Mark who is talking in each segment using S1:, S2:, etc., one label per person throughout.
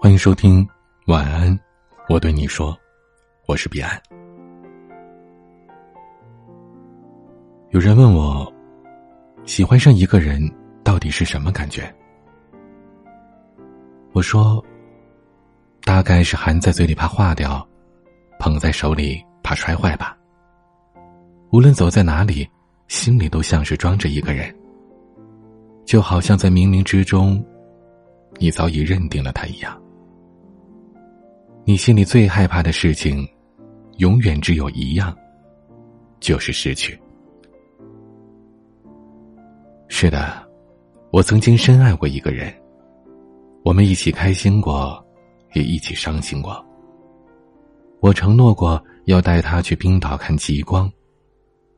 S1: 欢迎收听晚安，我对你说，我是彼岸。有人问我，喜欢上一个人到底是什么感觉？我说，大概是含在嘴里怕化掉，捧在手里怕摔坏吧。无论走在哪里，心里都像是装着一个人，就好像在冥冥之中，你早已认定了他一样。你心里最害怕的事情，永远只有一样，就是失去。是的，我曾经深爱过一个人，我们一起开心过，也一起伤心过。我承诺过要带他去冰岛看极光，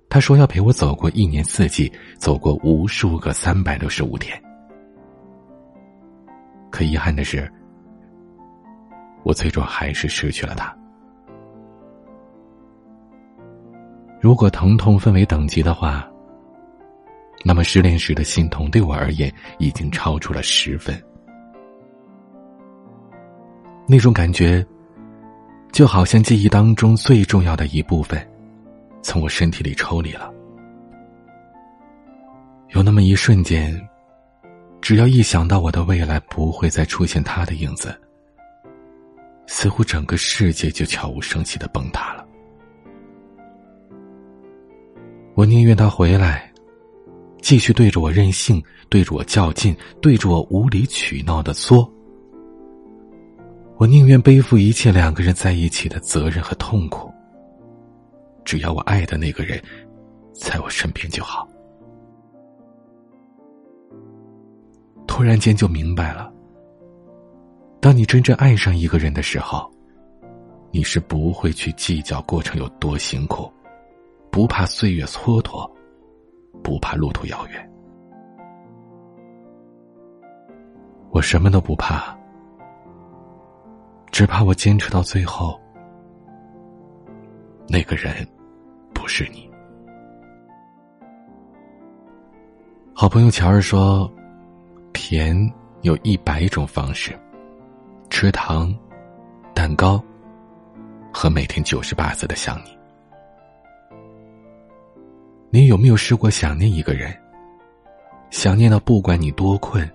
S1: 他说要陪我走过一年四季，走过无数个三百六十五天。可遗憾的是，我最终还是失去了他。如果疼痛分为等级的话。那么失恋时的心痛，对我而言已经超出了十分。那种感觉，就好像记忆当中最重要的一部分，从我身体里抽离了。有那么一瞬间，只要一想到我的未来不会再出现他的影子，似乎整个世界就悄无声息的崩塌了。我宁愿他回来。继续对着我任性，对着我较劲，对着我无理取闹的作。我宁愿背负一切两个人在一起的责任和痛苦。只要我爱的那个人在我身边就好。突然间就明白了，当你真正爱上一个人的时候，你是不会去计较过程有多辛苦，不怕岁月蹉跎。不怕路途遥远，我什么都不怕，只怕我坚持到最后，那个人不是你。好朋友乔儿说：“甜有一百种方式，吃糖、蛋糕，和每天九十八次的想你。”你有没有试过想念一个人？想念到不管你多困，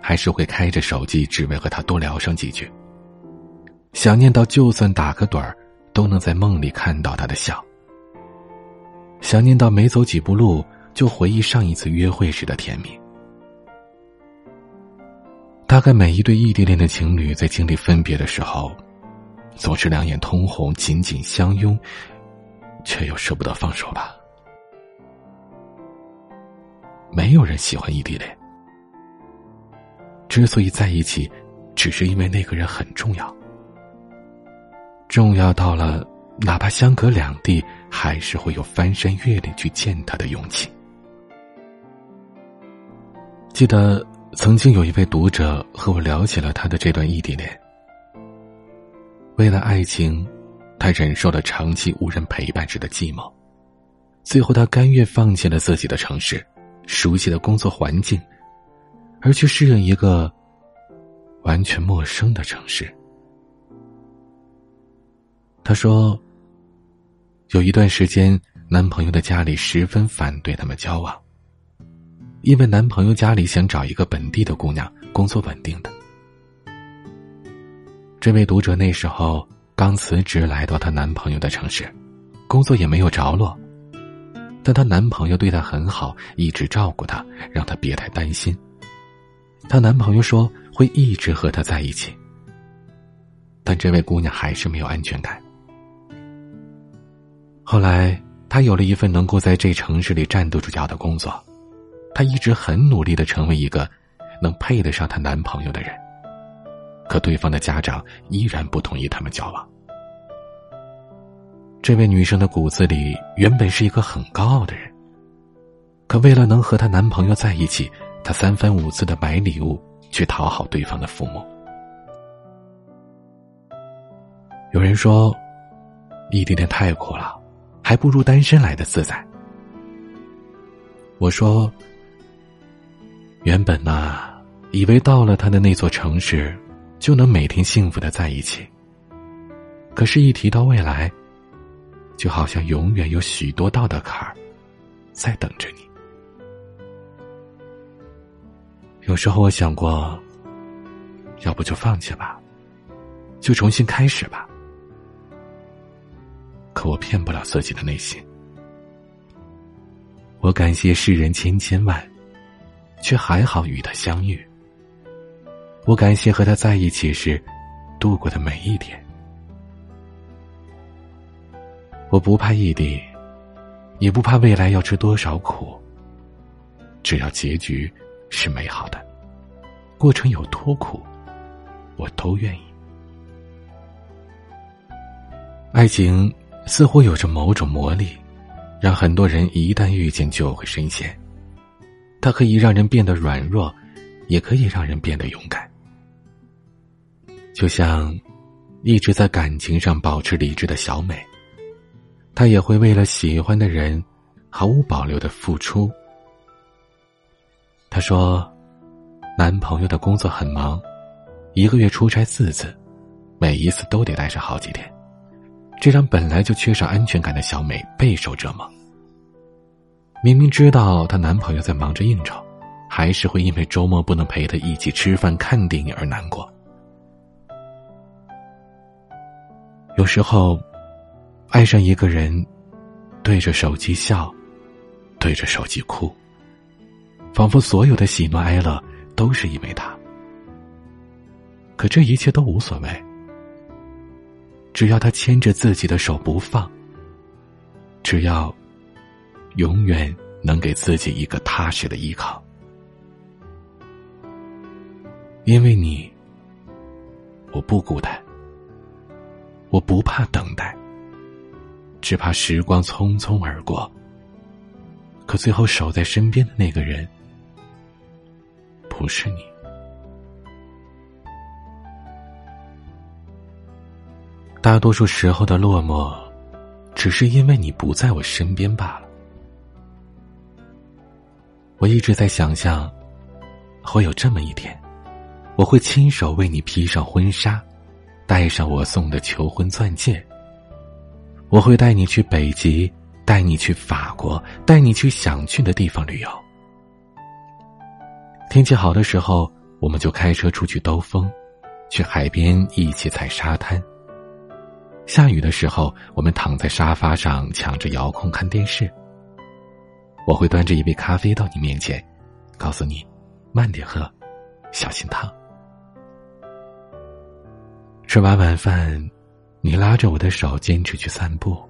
S1: 还是会开着手机，只为和他多聊上几句。想念到就算打个盹儿，都能在梦里看到他的笑。想念到没走几步路，就回忆上一次约会时的甜蜜。大概每一对异地恋的情侣在经历分别的时候，总是两眼通红，紧紧相拥，却又舍不得放手吧。没有人喜欢异地恋，之所以在一起，只是因为那个人很重要，重要到了哪怕相隔两地，还是会有翻山越岭去见他的勇气。记得曾经有一位读者和我聊起了他的这段异地恋，为了爱情，他忍受了长期无人陪伴时的寂寞，最后他甘愿放弃了自己的城市。熟悉的工作环境，而去适应一个完全陌生的城市。他说，有一段时间，男朋友的家里十分反对他们交往，因为男朋友家里想找一个本地的姑娘，工作稳定的。这位读者那时候刚辞职来到她男朋友的城市，工作也没有着落。但她男朋友对她很好，一直照顾她，让她别太担心。她男朋友说会一直和她在一起，但这位姑娘还是没有安全感。后来，她有了一份能够在这城市里站得住脚的工作，她一直很努力的成为一个能配得上她男朋友的人，可对方的家长依然不同意他们交往。这位女生的骨子里原本是一个很高傲的人，可为了能和她男朋友在一起，她三番五次的买礼物去讨好对方的父母。有人说，异地恋太苦了，还不如单身来的自在。我说，原本呢，以为到了他的那座城市，就能每天幸福的在一起。可是，一提到未来，就好像永远有许多道的坎儿在等着你。有时候我想过，要不就放弃吧，就重新开始吧。可我骗不了自己的内心。我感谢世人千千万，却还好与他相遇。我感谢和他在一起时度过的每一天。我不怕异地，也不怕未来要吃多少苦。只要结局是美好的，过程有多苦，我都愿意。爱情似乎有着某种魔力。让很多人一旦遇见就会深陷，它可以让人变得软弱，也可以让人变得勇敢。就像一直在感情上保持理智的小美，她也会为了喜欢的人毫无保留的付出。她说，男朋友的工作很忙，一个月出差四次，每一次都得待上好几天。这让本来就缺少安全感的小美备受折磨。明明知道她男朋友在忙着应酬，还是会因为周末不能陪她一起吃饭、看电影而难过。有时候，爱上一个人，对着手机笑，对着手机哭，仿佛所有的喜怒哀乐都是因为他。可这一切都无所谓。只要他牵着自己的手不放，只要永远能给自己一个踏实的依靠，因为你，我不孤单，我不怕等待，只怕时光匆匆而过。可最后守在身边的那个人，不是你。大多数时候的落寞，只是因为你不在我身边罢了。我一直在想象，会有这么一天，我会亲手为你披上婚纱，戴上我送的求婚钻戒。我会带你去北极，带你去法国，带你去想去的地方旅游。天气好的时候，我们就开车出去兜风，去海边一起踩沙滩。下雨的时候，我们躺在沙发上抢着遥控看电视。我会端着一杯咖啡到你面前，告诉你慢点喝，小心烫。吃完晚饭，你拉着我的手坚持去散步，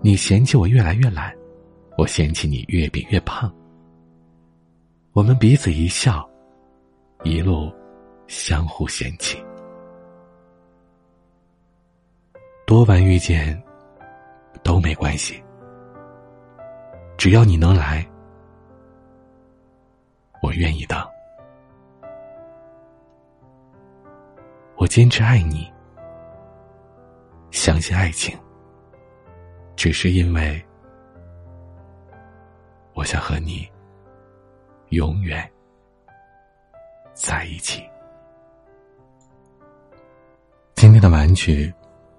S1: 你嫌弃我越来越懒，我嫌弃你越变越胖。我们彼此一笑，一路相互嫌弃。多晚遇见都没关系，只要你能来，我愿意等。我坚持爱你，相信爱情，只是因为我想和你永远在一起。今天的晚曲。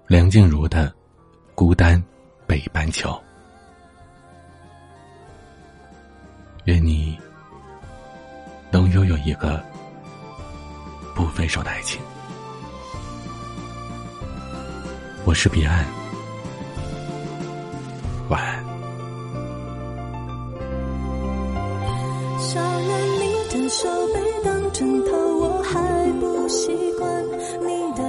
S1: 梁静茹的《孤单北半球》，愿你能拥有一个不分手的爱情。我是彼岸，晚安。
S2: 少了你的手背当枕头，我还不习惯你的